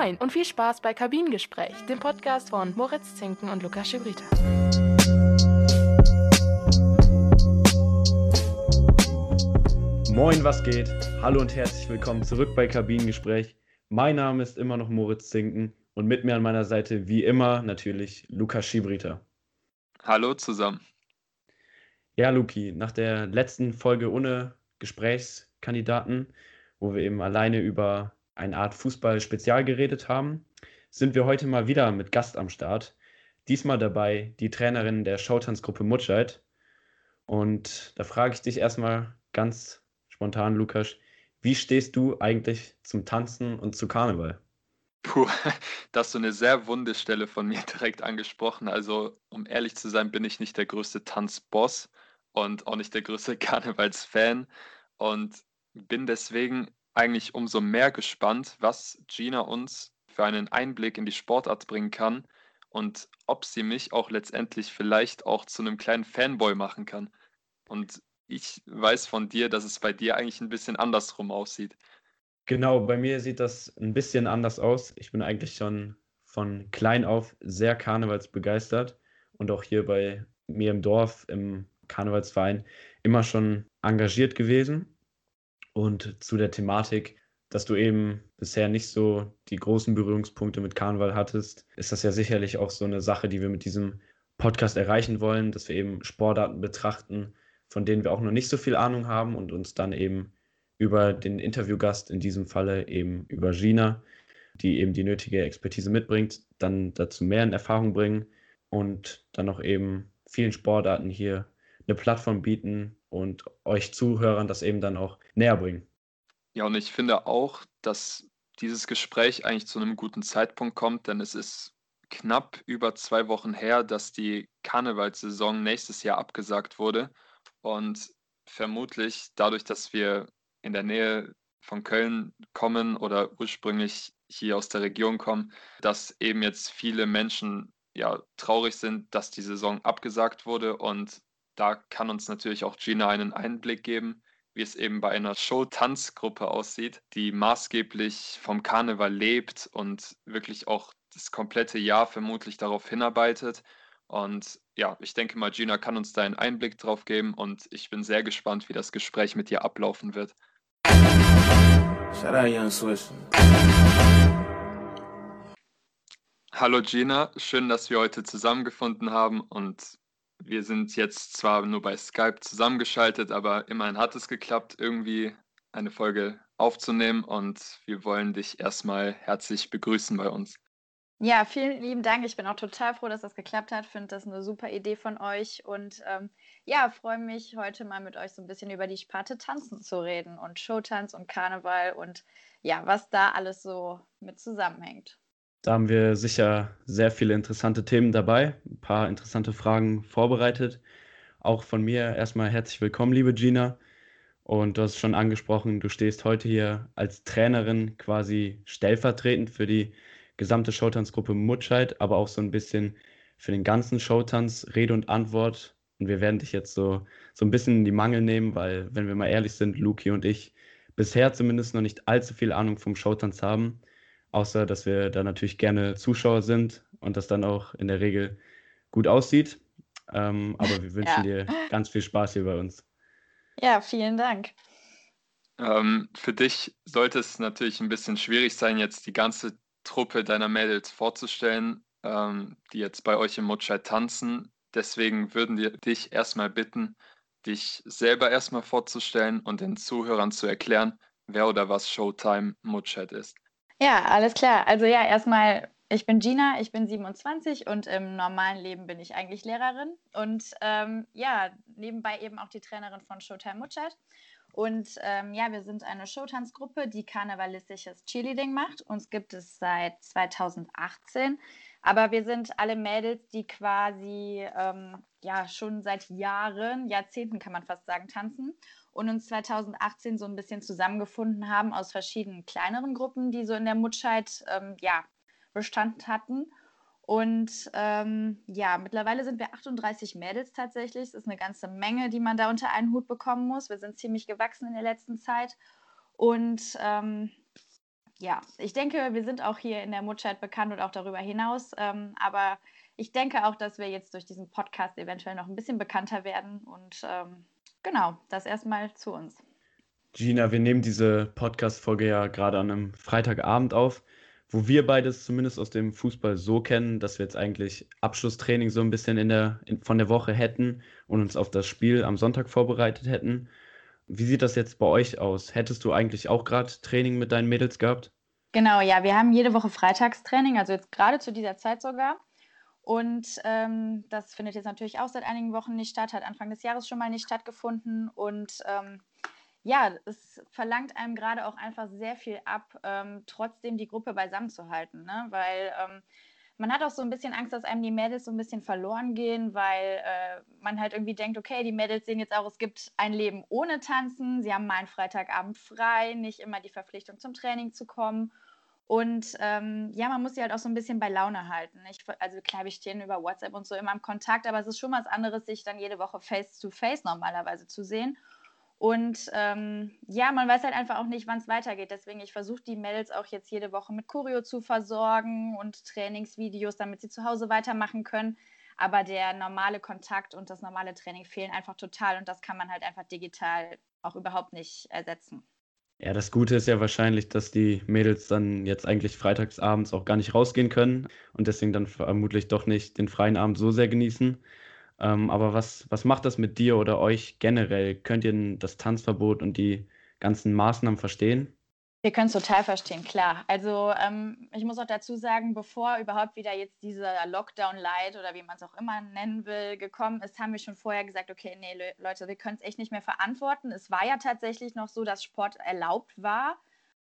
Moin und viel Spaß bei Kabinengespräch, dem Podcast von Moritz Zinken und Lukas Schibrita. Moin, was geht? Hallo und herzlich willkommen zurück bei Kabinengespräch. Mein Name ist immer noch Moritz Zinken und mit mir an meiner Seite wie immer natürlich Lukas Schibrita. Hallo zusammen. Ja, Luki, nach der letzten Folge ohne Gesprächskandidaten, wo wir eben alleine über eine Art Fußball-Spezial geredet haben, sind wir heute mal wieder mit Gast am Start. Diesmal dabei die Trainerin der Showtanzgruppe Mutscheid. Und da frage ich dich erstmal ganz spontan, Lukas, wie stehst du eigentlich zum Tanzen und zu Karneval? Puh, da hast du eine sehr wunde Stelle von mir direkt angesprochen. Also, um ehrlich zu sein, bin ich nicht der größte Tanzboss und auch nicht der größte Karnevalsfan und bin deswegen eigentlich umso mehr gespannt, was Gina uns für einen Einblick in die Sportart bringen kann und ob sie mich auch letztendlich vielleicht auch zu einem kleinen Fanboy machen kann. Und ich weiß von dir, dass es bei dir eigentlich ein bisschen andersrum aussieht. Genau, bei mir sieht das ein bisschen anders aus. Ich bin eigentlich schon von klein auf sehr karnevalsbegeistert und auch hier bei mir im Dorf, im Karnevalsverein, immer schon engagiert gewesen. Und zu der Thematik, dass du eben bisher nicht so die großen Berührungspunkte mit Karneval hattest, ist das ja sicherlich auch so eine Sache, die wir mit diesem Podcast erreichen wollen, dass wir eben Sportarten betrachten, von denen wir auch noch nicht so viel Ahnung haben und uns dann eben über den Interviewgast, in diesem Falle eben über Gina, die eben die nötige Expertise mitbringt, dann dazu mehr in Erfahrung bringen und dann auch eben vielen Sportarten hier eine Plattform bieten und euch Zuhörern das eben dann auch näher bringen. Ja, und ich finde auch, dass dieses Gespräch eigentlich zu einem guten Zeitpunkt kommt, denn es ist knapp über zwei Wochen her, dass die Karnevalssaison nächstes Jahr abgesagt wurde. Und vermutlich dadurch, dass wir in der Nähe von Köln kommen oder ursprünglich hier aus der Region kommen, dass eben jetzt viele Menschen ja traurig sind, dass die Saison abgesagt wurde und da kann uns natürlich auch Gina einen Einblick geben, wie es eben bei einer Show-Tanzgruppe aussieht, die maßgeblich vom Karneval lebt und wirklich auch das komplette Jahr vermutlich darauf hinarbeitet. Und ja, ich denke mal, Gina kann uns da einen Einblick drauf geben und ich bin sehr gespannt, wie das Gespräch mit ihr ablaufen wird. Hallo Gina, schön, dass wir heute zusammengefunden haben und wir sind jetzt zwar nur bei Skype zusammengeschaltet, aber immerhin hat es geklappt, irgendwie eine Folge aufzunehmen und wir wollen dich erstmal herzlich begrüßen bei uns. Ja, vielen lieben Dank. Ich bin auch total froh, dass das geklappt hat. Finde das eine super Idee von euch und ähm, ja, freue mich heute mal mit euch so ein bisschen über die Sparte Tanzen zu reden und Showtanz und Karneval und ja, was da alles so mit zusammenhängt. Da haben wir sicher sehr viele interessante Themen dabei, ein paar interessante Fragen vorbereitet. Auch von mir erstmal herzlich willkommen, liebe Gina. Und du hast schon angesprochen, du stehst heute hier als Trainerin quasi stellvertretend für die gesamte Showtanzgruppe Mutscheid, aber auch so ein bisschen für den ganzen Showtanz Rede und Antwort. Und wir werden dich jetzt so, so ein bisschen in die Mangel nehmen, weil, wenn wir mal ehrlich sind, Luki und ich bisher zumindest noch nicht allzu viel Ahnung vom Showtanz haben. Außer, dass wir da natürlich gerne Zuschauer sind und das dann auch in der Regel gut aussieht. Ähm, aber wir wünschen ja. dir ganz viel Spaß hier bei uns. Ja, vielen Dank. Ähm, für dich sollte es natürlich ein bisschen schwierig sein, jetzt die ganze Truppe deiner Mädels vorzustellen, ähm, die jetzt bei euch im Mutscheid tanzen. Deswegen würden wir dich erstmal bitten, dich selber erstmal vorzustellen und den Zuhörern zu erklären, wer oder was Showtime Mutscheid ist. Ja, alles klar. Also ja, erstmal, ich bin Gina, ich bin 27 und im normalen Leben bin ich eigentlich Lehrerin und ähm, ja, nebenbei eben auch die Trainerin von Showtime Mutschert. Und ähm, ja, wir sind eine Showtanzgruppe, die karnevalistisches Cheerleading macht. Uns gibt es seit 2018. Aber wir sind alle Mädels, die quasi ähm, ja schon seit Jahren, Jahrzehnten kann man fast sagen, tanzen und uns 2018 so ein bisschen zusammengefunden haben aus verschiedenen kleineren Gruppen, die so in der Mutscheid ähm, ja, Bestand hatten. Und ähm, ja, mittlerweile sind wir 38 Mädels tatsächlich. Das ist eine ganze Menge, die man da unter einen Hut bekommen muss. Wir sind ziemlich gewachsen in der letzten Zeit. Und ähm, ja, ich denke, wir sind auch hier in der Mutschheit bekannt und auch darüber hinaus. Ähm, aber ich denke auch, dass wir jetzt durch diesen Podcast eventuell noch ein bisschen bekannter werden. Und ähm, genau, das erstmal zu uns. Gina, wir nehmen diese Podcast-Folge ja gerade an einem Freitagabend auf, wo wir beides zumindest aus dem Fußball so kennen, dass wir jetzt eigentlich Abschlusstraining so ein bisschen in der, in, von der Woche hätten und uns auf das Spiel am Sonntag vorbereitet hätten. Wie sieht das jetzt bei euch aus? Hättest du eigentlich auch gerade Training mit deinen Mädels gehabt? Genau, ja, wir haben jede Woche Freitagstraining, also jetzt gerade zu dieser Zeit sogar. Und ähm, das findet jetzt natürlich auch seit einigen Wochen nicht statt, hat Anfang des Jahres schon mal nicht stattgefunden. Und ähm, ja, es verlangt einem gerade auch einfach sehr viel ab, ähm, trotzdem die Gruppe beisammen zu halten. Ne? Weil ähm, man hat auch so ein bisschen Angst, dass einem die Mädels so ein bisschen verloren gehen, weil äh, man halt irgendwie denkt, okay, die Mädels sehen jetzt auch, es gibt ein Leben ohne Tanzen, sie haben mal einen Freitagabend frei, nicht immer die Verpflichtung zum Training zu kommen. Und ähm, ja, man muss sie halt auch so ein bisschen bei Laune halten. Ich, also klar, wir stehen über WhatsApp und so immer im Kontakt, aber es ist schon was anderes, sich dann jede Woche face-to-face -face normalerweise zu sehen. Und ähm, ja, man weiß halt einfach auch nicht, wann es weitergeht. Deswegen, ich versuche die Mädels auch jetzt jede Woche mit Choreo zu versorgen und Trainingsvideos, damit sie zu Hause weitermachen können. Aber der normale Kontakt und das normale Training fehlen einfach total und das kann man halt einfach digital auch überhaupt nicht ersetzen. Ja, das Gute ist ja wahrscheinlich, dass die Mädels dann jetzt eigentlich freitagsabends auch gar nicht rausgehen können und deswegen dann vermutlich doch nicht den freien Abend so sehr genießen. Ähm, aber was, was macht das mit dir oder euch generell? Könnt ihr das Tanzverbot und die ganzen Maßnahmen verstehen? Wir können es total verstehen, klar. Also ähm, ich muss auch dazu sagen, bevor überhaupt wieder jetzt dieser Lockdown-Light oder wie man es auch immer nennen will, gekommen ist, haben wir schon vorher gesagt, okay, nee, Leute, wir können es echt nicht mehr verantworten. Es war ja tatsächlich noch so, dass Sport erlaubt war.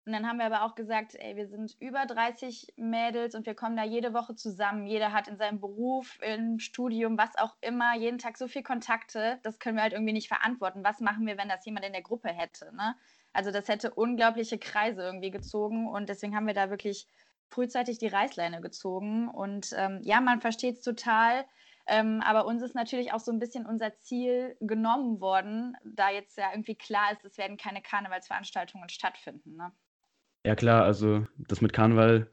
Und dann haben wir aber auch gesagt, ey, wir sind über 30 Mädels und wir kommen da jede Woche zusammen. Jeder hat in seinem Beruf, im Studium, was auch immer, jeden Tag so viel Kontakte. Das können wir halt irgendwie nicht verantworten. Was machen wir, wenn das jemand in der Gruppe hätte? Ne? Also das hätte unglaubliche Kreise irgendwie gezogen und deswegen haben wir da wirklich frühzeitig die Reißleine gezogen. Und ähm, ja, man versteht es total. Ähm, aber uns ist natürlich auch so ein bisschen unser Ziel genommen worden, da jetzt ja irgendwie klar ist, es werden keine Karnevalsveranstaltungen stattfinden. Ne? Ja klar, also das mit Karneval,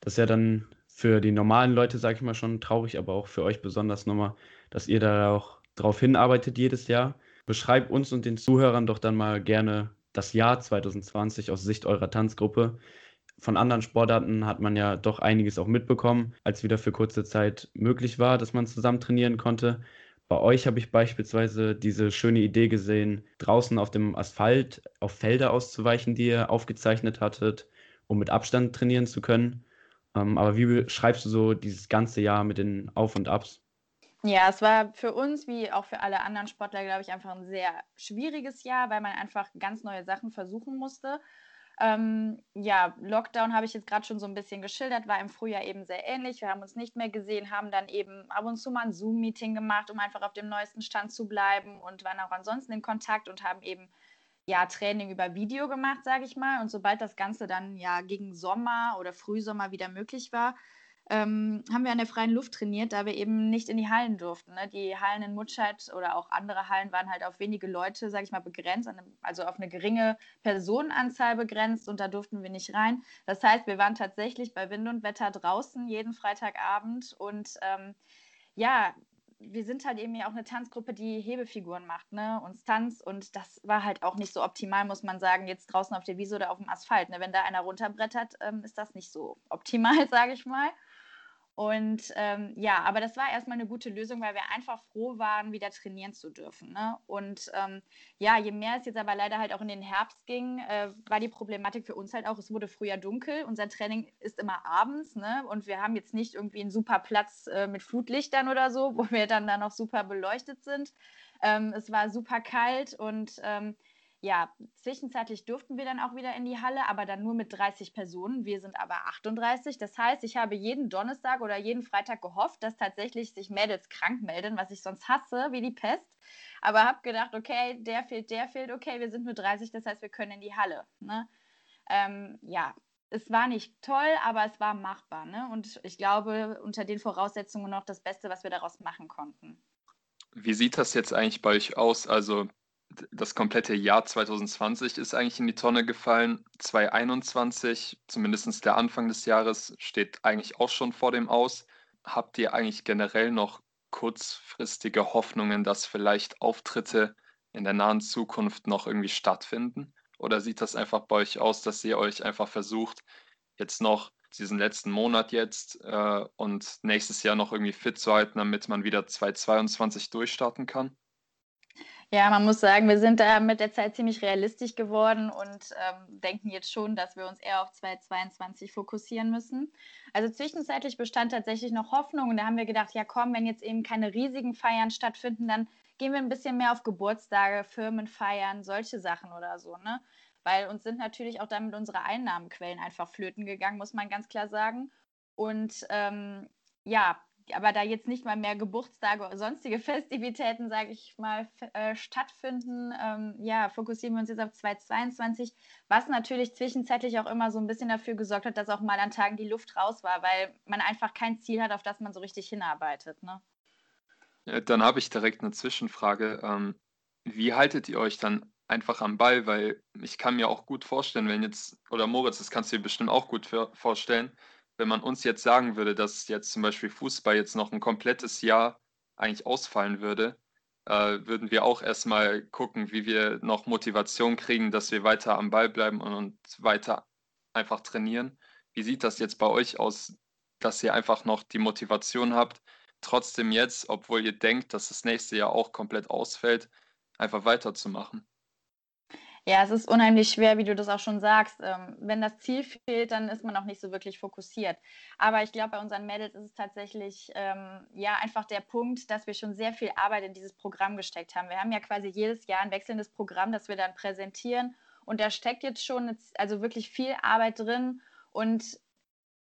das ist ja dann für die normalen Leute, sage ich mal, schon traurig, aber auch für euch besonders nochmal, dass ihr da auch drauf hinarbeitet jedes Jahr. Beschreibt uns und den Zuhörern doch dann mal gerne, das Jahr 2020 aus Sicht eurer Tanzgruppe. Von anderen Sportarten hat man ja doch einiges auch mitbekommen, als wieder für kurze Zeit möglich war, dass man zusammen trainieren konnte. Bei euch habe ich beispielsweise diese schöne Idee gesehen, draußen auf dem Asphalt auf Felder auszuweichen, die ihr aufgezeichnet hattet, um mit Abstand trainieren zu können. Ähm, aber wie beschreibst du so dieses ganze Jahr mit den Auf und Abs? Ja, es war für uns wie auch für alle anderen Sportler, glaube ich, einfach ein sehr schwieriges Jahr, weil man einfach ganz neue Sachen versuchen musste. Ähm, ja, Lockdown habe ich jetzt gerade schon so ein bisschen geschildert, war im Frühjahr eben sehr ähnlich. Wir haben uns nicht mehr gesehen, haben dann eben ab und zu mal ein Zoom-Meeting gemacht, um einfach auf dem neuesten Stand zu bleiben und waren auch ansonsten in Kontakt und haben eben ja, Training über Video gemacht, sage ich mal. Und sobald das Ganze dann ja gegen Sommer oder Frühsommer wieder möglich war, ähm, haben wir an der freien Luft trainiert, da wir eben nicht in die Hallen durften. Ne? Die Hallen in Mutscheid oder auch andere Hallen waren halt auf wenige Leute, sage ich mal, begrenzt, also auf eine geringe Personenanzahl begrenzt und da durften wir nicht rein. Das heißt, wir waren tatsächlich bei Wind und Wetter draußen jeden Freitagabend und ähm, ja, wir sind halt eben ja auch eine Tanzgruppe, die Hebefiguren macht, ne? Und Tanz. Und das war halt auch nicht so optimal, muss man sagen, jetzt draußen auf der Wiese oder auf dem Asphalt. Ne? Wenn da einer runterbrettert, ähm, ist das nicht so optimal, sage ich mal. Und ähm, ja, aber das war erstmal eine gute Lösung, weil wir einfach froh waren, wieder trainieren zu dürfen. Ne? Und ähm, ja, je mehr es jetzt aber leider halt auch in den Herbst ging, äh, war die Problematik für uns halt auch, es wurde früher dunkel. Unser Training ist immer abends ne? und wir haben jetzt nicht irgendwie einen super Platz äh, mit Flutlichtern oder so, wo wir dann da noch super beleuchtet sind. Ähm, es war super kalt und ähm, ja, zwischenzeitlich durften wir dann auch wieder in die Halle, aber dann nur mit 30 Personen. Wir sind aber 38. Das heißt, ich habe jeden Donnerstag oder jeden Freitag gehofft, dass tatsächlich sich Mädels krank melden, was ich sonst hasse, wie die Pest. Aber habe gedacht, okay, der fehlt, der fehlt, okay, wir sind nur 30, das heißt, wir können in die Halle. Ne? Ähm, ja, es war nicht toll, aber es war machbar. Ne? Und ich glaube, unter den Voraussetzungen noch das Beste, was wir daraus machen konnten. Wie sieht das jetzt eigentlich bei euch aus? Also das komplette Jahr 2020 ist eigentlich in die Tonne gefallen. 2021, zumindest der Anfang des Jahres, steht eigentlich auch schon vor dem Aus. Habt ihr eigentlich generell noch kurzfristige Hoffnungen, dass vielleicht Auftritte in der nahen Zukunft noch irgendwie stattfinden? Oder sieht das einfach bei euch aus, dass ihr euch einfach versucht, jetzt noch diesen letzten Monat jetzt äh, und nächstes Jahr noch irgendwie fit zu halten, damit man wieder 2022 durchstarten kann? Ja, man muss sagen, wir sind da mit der Zeit ziemlich realistisch geworden und ähm, denken jetzt schon, dass wir uns eher auf 2022 fokussieren müssen. Also zwischenzeitlich bestand tatsächlich noch Hoffnung und da haben wir gedacht, ja komm, wenn jetzt eben keine riesigen Feiern stattfinden, dann gehen wir ein bisschen mehr auf Geburtstage, Firmenfeiern, solche Sachen oder so, ne? Weil uns sind natürlich auch damit unsere Einnahmenquellen einfach flöten gegangen, muss man ganz klar sagen. Und ähm, ja, aber da jetzt nicht mal mehr Geburtstage oder sonstige Festivitäten, sage ich mal, äh, stattfinden, ähm, ja, fokussieren wir uns jetzt auf 2022, was natürlich zwischenzeitlich auch immer so ein bisschen dafür gesorgt hat, dass auch mal an Tagen die Luft raus war, weil man einfach kein Ziel hat, auf das man so richtig hinarbeitet. Ne? Ja, dann habe ich direkt eine Zwischenfrage. Ähm, wie haltet ihr euch dann einfach am Ball? Weil ich kann mir auch gut vorstellen, wenn jetzt, oder Moritz, das kannst du dir bestimmt auch gut vorstellen, wenn man uns jetzt sagen würde, dass jetzt zum Beispiel Fußball jetzt noch ein komplettes Jahr eigentlich ausfallen würde, äh, würden wir auch erstmal gucken, wie wir noch Motivation kriegen, dass wir weiter am Ball bleiben und, und weiter einfach trainieren. Wie sieht das jetzt bei euch aus, dass ihr einfach noch die Motivation habt, trotzdem jetzt, obwohl ihr denkt, dass das nächste Jahr auch komplett ausfällt, einfach weiterzumachen? Ja, es ist unheimlich schwer, wie du das auch schon sagst. Ähm, wenn das Ziel fehlt, dann ist man auch nicht so wirklich fokussiert. Aber ich glaube, bei unseren Mädels ist es tatsächlich ähm, ja einfach der Punkt, dass wir schon sehr viel Arbeit in dieses Programm gesteckt haben. Wir haben ja quasi jedes Jahr ein wechselndes Programm, das wir dann präsentieren. Und da steckt jetzt schon also wirklich viel Arbeit drin. Und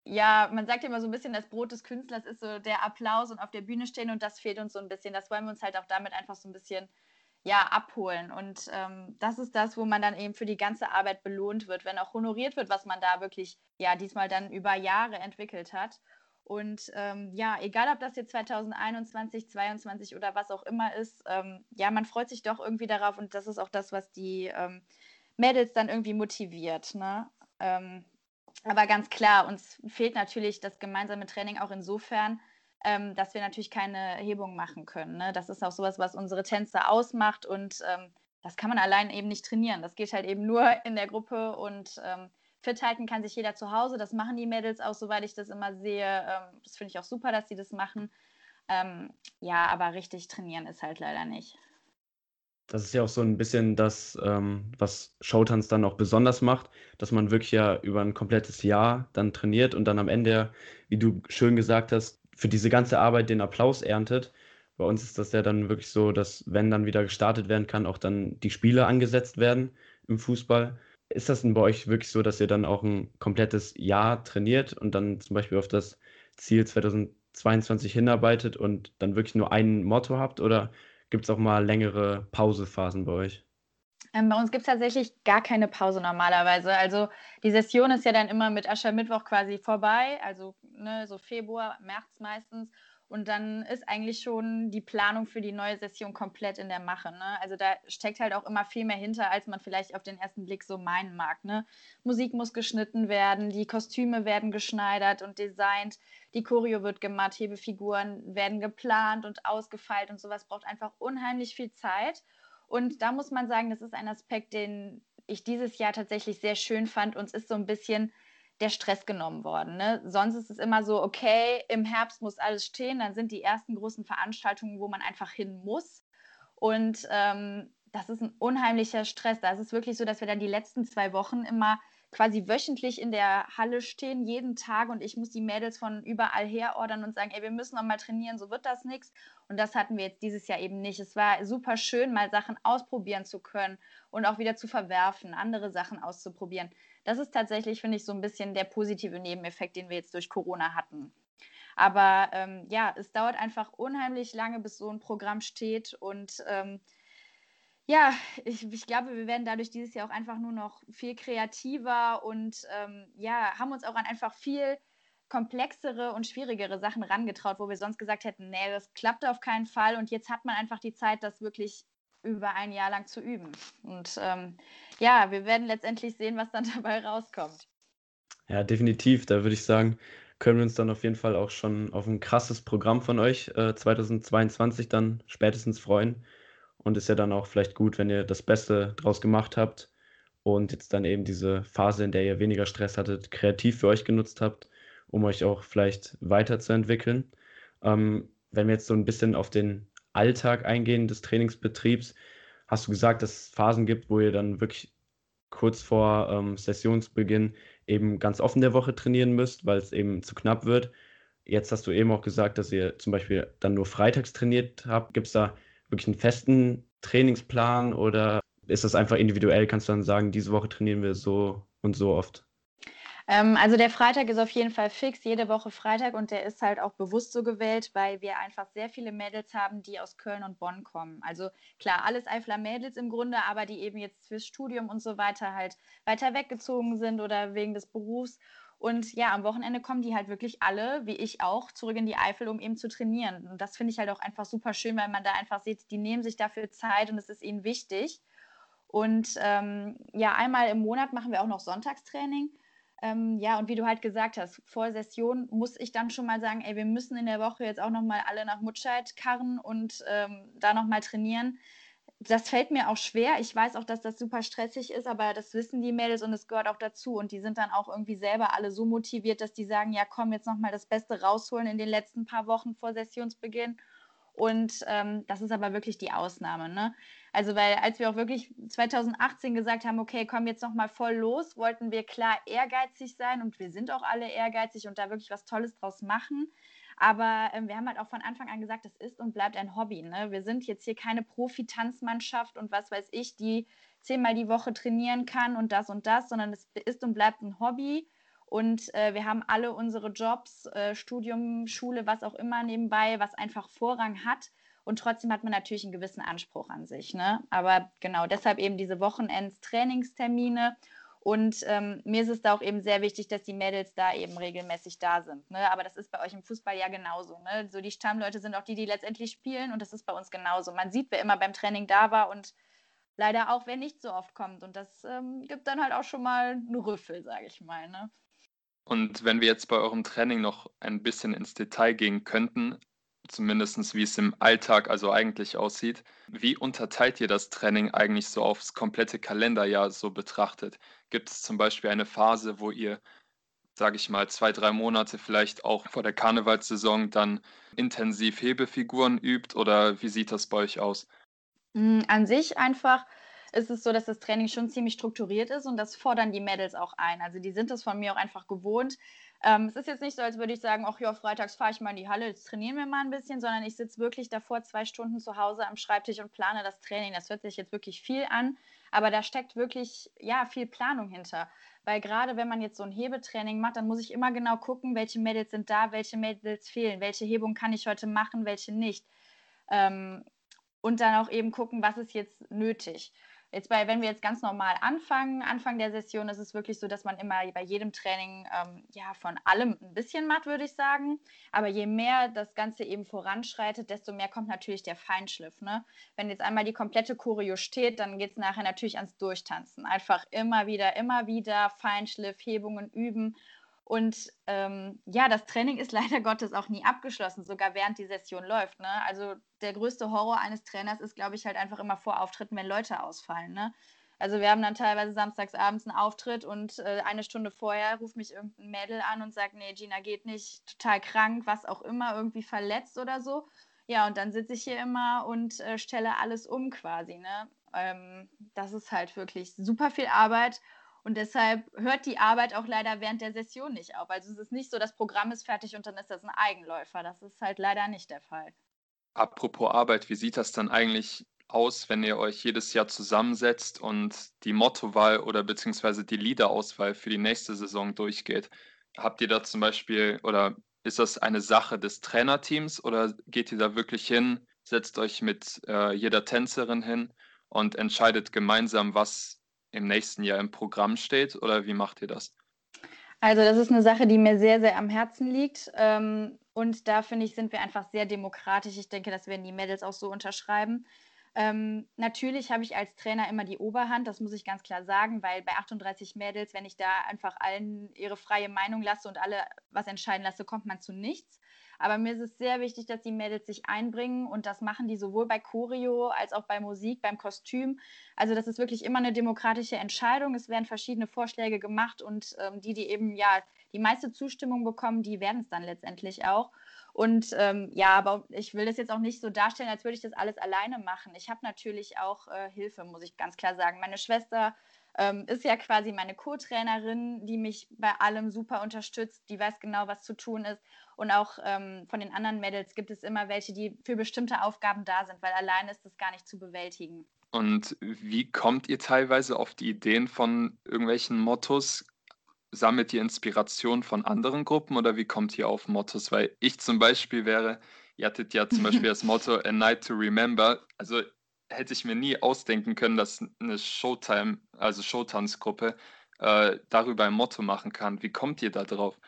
ja, man sagt immer so ein bisschen, das Brot des Künstlers ist so der Applaus und auf der Bühne stehen und das fehlt uns so ein bisschen. Das wollen wir uns halt auch damit einfach so ein bisschen ja, abholen. Und ähm, das ist das, wo man dann eben für die ganze Arbeit belohnt wird, wenn auch honoriert wird, was man da wirklich, ja, diesmal dann über Jahre entwickelt hat. Und ähm, ja, egal ob das jetzt 2021, 2022 oder was auch immer ist, ähm, ja, man freut sich doch irgendwie darauf und das ist auch das, was die ähm, Mädels dann irgendwie motiviert. Ne? Ähm, aber ganz klar, uns fehlt natürlich das gemeinsame Training auch insofern, ähm, dass wir natürlich keine Hebung machen können. Ne? Das ist auch sowas, was unsere Tänzer ausmacht und ähm, das kann man allein eben nicht trainieren. Das geht halt eben nur in der Gruppe und ähm, fit halten kann sich jeder zu Hause. Das machen die Mädels auch, soweit ich das immer sehe. Ähm, das finde ich auch super, dass sie das machen. Ähm, ja, aber richtig trainieren ist halt leider nicht. Das ist ja auch so ein bisschen das, ähm, was Showtanz dann auch besonders macht, dass man wirklich ja über ein komplettes Jahr dann trainiert und dann am Ende, wie du schön gesagt hast, für diese ganze Arbeit den Applaus erntet. Bei uns ist das ja dann wirklich so, dass wenn dann wieder gestartet werden kann, auch dann die Spiele angesetzt werden im Fußball. Ist das denn bei euch wirklich so, dass ihr dann auch ein komplettes Jahr trainiert und dann zum Beispiel auf das Ziel 2022 hinarbeitet und dann wirklich nur ein Motto habt oder gibt es auch mal längere Pausephasen bei euch? Ähm, bei uns gibt es tatsächlich gar keine Pause normalerweise. Also die Session ist ja dann immer mit Aschermittwoch quasi vorbei, also ne, so Februar, März meistens. Und dann ist eigentlich schon die Planung für die neue Session komplett in der Mache. Ne? Also da steckt halt auch immer viel mehr hinter, als man vielleicht auf den ersten Blick so meinen mag. Ne? Musik muss geschnitten werden, die Kostüme werden geschneidert und designt, die Choreo wird gemacht, Hebefiguren werden geplant und ausgefeilt und sowas braucht einfach unheimlich viel Zeit. Und da muss man sagen, das ist ein Aspekt, den ich dieses Jahr tatsächlich sehr schön fand. Uns ist so ein bisschen der Stress genommen worden. Ne? Sonst ist es immer so, okay, im Herbst muss alles stehen, dann sind die ersten großen Veranstaltungen, wo man einfach hin muss. Und ähm, das ist ein unheimlicher Stress. Da ist es wirklich so, dass wir dann die letzten zwei Wochen immer quasi wöchentlich in der Halle stehen, jeden Tag und ich muss die Mädels von überall her ordern und sagen, ey, wir müssen noch mal trainieren, so wird das nichts. Und das hatten wir jetzt dieses Jahr eben nicht. Es war super schön, mal Sachen ausprobieren zu können und auch wieder zu verwerfen, andere Sachen auszuprobieren. Das ist tatsächlich, finde ich, so ein bisschen der positive Nebeneffekt, den wir jetzt durch Corona hatten. Aber ähm, ja, es dauert einfach unheimlich lange, bis so ein Programm steht und ähm, ja, ich, ich glaube, wir werden dadurch dieses Jahr auch einfach nur noch viel kreativer und ähm, ja, haben uns auch an einfach viel komplexere und schwierigere Sachen rangetraut, wo wir sonst gesagt hätten, nee, das klappt auf keinen Fall. Und jetzt hat man einfach die Zeit, das wirklich über ein Jahr lang zu üben. Und ähm, ja, wir werden letztendlich sehen, was dann dabei rauskommt. Ja, definitiv. Da würde ich sagen, können wir uns dann auf jeden Fall auch schon auf ein krasses Programm von euch äh, 2022 dann spätestens freuen. Und ist ja dann auch vielleicht gut, wenn ihr das Beste draus gemacht habt und jetzt dann eben diese Phase, in der ihr weniger Stress hattet, kreativ für euch genutzt habt, um euch auch vielleicht weiterzuentwickeln. Ähm, wenn wir jetzt so ein bisschen auf den Alltag eingehen des Trainingsbetriebs, hast du gesagt, dass es Phasen gibt, wo ihr dann wirklich kurz vor ähm, Sessionsbeginn eben ganz offen der Woche trainieren müsst, weil es eben zu knapp wird. Jetzt hast du eben auch gesagt, dass ihr zum Beispiel dann nur freitags trainiert habt. Gibt es da wirklich einen festen Trainingsplan oder ist das einfach individuell? Kannst du dann sagen, diese Woche trainieren wir so und so oft? Ähm, also der Freitag ist auf jeden Fall fix, jede Woche Freitag und der ist halt auch bewusst so gewählt, weil wir einfach sehr viele Mädels haben, die aus Köln und Bonn kommen. Also klar, alles Eifler Mädels im Grunde, aber die eben jetzt fürs Studium und so weiter halt weiter weggezogen sind oder wegen des Berufs. Und ja, am Wochenende kommen die halt wirklich alle, wie ich auch, zurück in die Eifel, um eben zu trainieren. Und das finde ich halt auch einfach super schön, weil man da einfach sieht, die nehmen sich dafür Zeit und es ist ihnen wichtig. Und ähm, ja, einmal im Monat machen wir auch noch Sonntagstraining. Ähm, ja, und wie du halt gesagt hast, vor Session muss ich dann schon mal sagen, ey, wir müssen in der Woche jetzt auch noch mal alle nach Mutscheid karren und ähm, da noch mal trainieren. Das fällt mir auch schwer. Ich weiß auch, dass das super stressig ist, aber das wissen die Mädels und es gehört auch dazu. Und die sind dann auch irgendwie selber alle so motiviert, dass die sagen, ja, komm, jetzt noch mal das Beste rausholen in den letzten paar Wochen vor Sessionsbeginn. Und ähm, das ist aber wirklich die Ausnahme. Ne? Also, weil als wir auch wirklich 2018 gesagt haben, okay, komm jetzt noch mal voll los, wollten wir klar ehrgeizig sein und wir sind auch alle ehrgeizig und da wirklich was Tolles draus machen. Aber ähm, wir haben halt auch von Anfang an gesagt, das ist und bleibt ein Hobby. Ne? Wir sind jetzt hier keine Profi-Tanzmannschaft und was weiß ich, die zehnmal die Woche trainieren kann und das und das, sondern es ist und bleibt ein Hobby. Und äh, wir haben alle unsere Jobs, äh, Studium, Schule, was auch immer nebenbei, was einfach Vorrang hat. Und trotzdem hat man natürlich einen gewissen Anspruch an sich. Ne? Aber genau deshalb eben diese Wochenends-Trainingstermine. Und ähm, mir ist es da auch eben sehr wichtig, dass die Mädels da eben regelmäßig da sind. Ne? Aber das ist bei euch im Fußball ja genauso. Ne? So die Stammleute sind auch die, die letztendlich spielen und das ist bei uns genauso. Man sieht, wer immer beim Training da war und leider auch, wer nicht so oft kommt. Und das ähm, gibt dann halt auch schon mal einen Rüffel, sage ich mal. Ne? Und wenn wir jetzt bei eurem Training noch ein bisschen ins Detail gehen könnten, zumindest wie es im Alltag also eigentlich aussieht, wie unterteilt ihr das Training eigentlich so aufs komplette Kalenderjahr so betrachtet? Gibt es zum Beispiel eine Phase, wo ihr, sage ich mal, zwei, drei Monate vielleicht auch vor der Karnevalssaison dann intensiv Hebefiguren übt oder wie sieht das bei euch aus? Hm, an sich einfach ist es so, dass das Training schon ziemlich strukturiert ist und das fordern die Mädels auch ein. Also die sind es von mir auch einfach gewohnt. Ähm, es ist jetzt nicht so, als würde ich sagen, ach ja, freitags fahre ich mal in die Halle, jetzt trainieren wir mal ein bisschen, sondern ich sitze wirklich davor zwei Stunden zu Hause am Schreibtisch und plane das Training. Das hört sich jetzt wirklich viel an, aber da steckt wirklich ja viel Planung hinter. Weil gerade wenn man jetzt so ein Hebetraining macht, dann muss ich immer genau gucken, welche Mädels sind da, welche Mädels fehlen, welche Hebung kann ich heute machen, welche nicht. Ähm, und dann auch eben gucken, was ist jetzt nötig. Jetzt bei, wenn wir jetzt ganz normal anfangen, Anfang der Session ist es wirklich so, dass man immer bei jedem Training ähm, ja von allem ein bisschen macht, würde ich sagen. Aber je mehr das Ganze eben voranschreitet, desto mehr kommt natürlich der Feinschliff. Ne? Wenn jetzt einmal die komplette Choreo steht, dann geht es nachher natürlich ans Durchtanzen. Einfach immer wieder, immer wieder Feinschliff, Hebungen üben und ähm, ja, das Training ist leider Gottes auch nie abgeschlossen, sogar während die Session läuft. Ne? Also der größte Horror eines Trainers ist, glaube ich, halt einfach immer vor Auftritten, wenn Leute ausfallen. Ne? Also wir haben dann teilweise samstags abends einen Auftritt und äh, eine Stunde vorher ruft mich irgendein Mädel an und sagt, nee, Gina geht nicht, total krank, was auch immer, irgendwie verletzt oder so. Ja, und dann sitze ich hier immer und äh, stelle alles um quasi. Ne? Ähm, das ist halt wirklich super viel Arbeit und deshalb hört die Arbeit auch leider während der Session nicht auf. Also es ist nicht so, das Programm ist fertig und dann ist das ein Eigenläufer. Das ist halt leider nicht der Fall. Apropos Arbeit, wie sieht das dann eigentlich aus, wenn ihr euch jedes Jahr zusammensetzt und die Mottowahl oder beziehungsweise die Liederauswahl für die nächste Saison durchgeht? Habt ihr da zum Beispiel oder ist das eine Sache des Trainerteams oder geht ihr da wirklich hin, setzt euch mit äh, jeder Tänzerin hin und entscheidet gemeinsam, was im nächsten Jahr im Programm steht oder wie macht ihr das? Also das ist eine Sache, die mir sehr, sehr am Herzen liegt. Ähm, und da finde ich, sind wir einfach sehr demokratisch. Ich denke, das werden die Mädels auch so unterschreiben. Ähm, natürlich habe ich als Trainer immer die Oberhand, das muss ich ganz klar sagen, weil bei 38 Mädels, wenn ich da einfach allen ihre freie Meinung lasse und alle was entscheiden lasse, kommt man zu nichts. Aber mir ist es sehr wichtig, dass die Mädels sich einbringen und das machen die sowohl bei Choreo als auch bei Musik, beim Kostüm. Also das ist wirklich immer eine demokratische Entscheidung. Es werden verschiedene Vorschläge gemacht und ähm, die, die eben ja die meiste Zustimmung bekommen, die werden es dann letztendlich auch. Und ähm, ja, aber ich will das jetzt auch nicht so darstellen, als würde ich das alles alleine machen. Ich habe natürlich auch äh, Hilfe, muss ich ganz klar sagen. Meine Schwester ähm, ist ja quasi meine Co-Trainerin, die mich bei allem super unterstützt, die weiß genau, was zu tun ist. Und auch ähm, von den anderen Mädels gibt es immer welche, die für bestimmte Aufgaben da sind, weil alleine ist das gar nicht zu bewältigen. Und wie kommt ihr teilweise auf die Ideen von irgendwelchen Mottos? sammelt ihr Inspiration von anderen Gruppen oder wie kommt ihr auf Mottos? Weil ich zum Beispiel wäre, ihr hattet ja zum Beispiel das Motto A Night to Remember. Also hätte ich mir nie ausdenken können, dass eine Showtime, also Showtanzgruppe, äh, darüber ein Motto machen kann. Wie kommt ihr da drauf?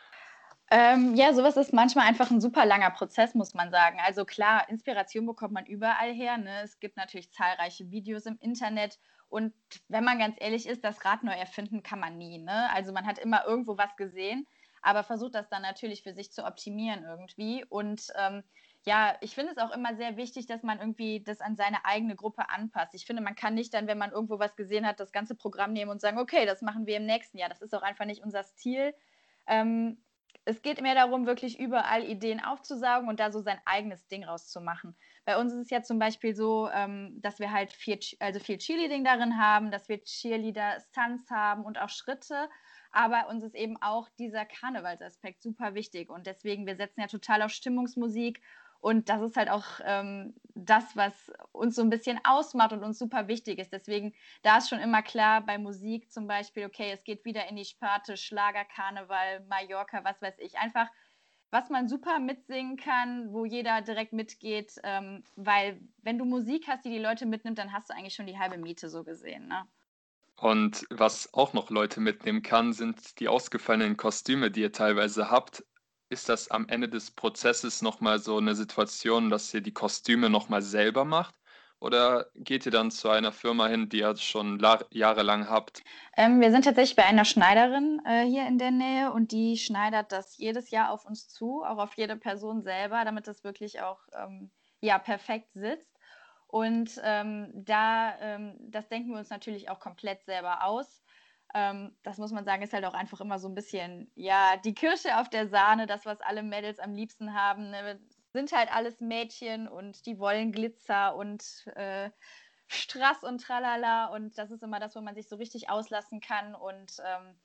Ähm, ja, sowas ist manchmal einfach ein super langer Prozess, muss man sagen. Also klar, Inspiration bekommt man überall her. Ne? Es gibt natürlich zahlreiche Videos im Internet und wenn man ganz ehrlich ist, das Rad neu erfinden kann man nie. Ne? Also man hat immer irgendwo was gesehen, aber versucht das dann natürlich für sich zu optimieren irgendwie. Und ähm, ja, ich finde es auch immer sehr wichtig, dass man irgendwie das an seine eigene Gruppe anpasst. Ich finde, man kann nicht dann, wenn man irgendwo was gesehen hat, das ganze Programm nehmen und sagen, okay, das machen wir im nächsten Jahr. Das ist auch einfach nicht unser Stil. Ähm, es geht mehr darum, wirklich überall Ideen aufzusaugen und da so sein eigenes Ding rauszumachen. Bei uns ist es ja zum Beispiel so, ähm, dass wir halt viel, also viel Cheerleading darin haben, dass wir Cheerleader-Stunts haben und auch Schritte. Aber uns ist eben auch dieser Karnevalsaspekt super wichtig. Und deswegen, wir setzen ja total auf Stimmungsmusik und das ist halt auch ähm, das, was uns so ein bisschen ausmacht und uns super wichtig ist. Deswegen, da ist schon immer klar, bei Musik zum Beispiel, okay, es geht wieder in die Sparte Schlager, Karneval, Mallorca, was weiß ich. Einfach, was man super mitsingen kann, wo jeder direkt mitgeht. Ähm, weil, wenn du Musik hast, die die Leute mitnimmt, dann hast du eigentlich schon die halbe Miete so gesehen. Ne? Und was auch noch Leute mitnehmen kann, sind die ausgefallenen Kostüme, die ihr teilweise habt ist das am Ende des Prozesses nochmal so eine Situation, dass ihr die Kostüme nochmal selber macht? Oder geht ihr dann zu einer Firma hin, die ihr schon jahrelang habt? Ähm, wir sind tatsächlich bei einer Schneiderin äh, hier in der Nähe und die schneidert das jedes Jahr auf uns zu, auch auf jede Person selber, damit das wirklich auch ähm, ja, perfekt sitzt. Und ähm, da, ähm, das denken wir uns natürlich auch komplett selber aus. Ähm, das muss man sagen, ist halt auch einfach immer so ein bisschen, ja, die Kirsche auf der Sahne, das, was alle Mädels am liebsten haben. Ne? Sind halt alles Mädchen und die wollen Glitzer und äh, Strass und Tralala. Und das ist immer das, wo man sich so richtig auslassen kann. Und ähm,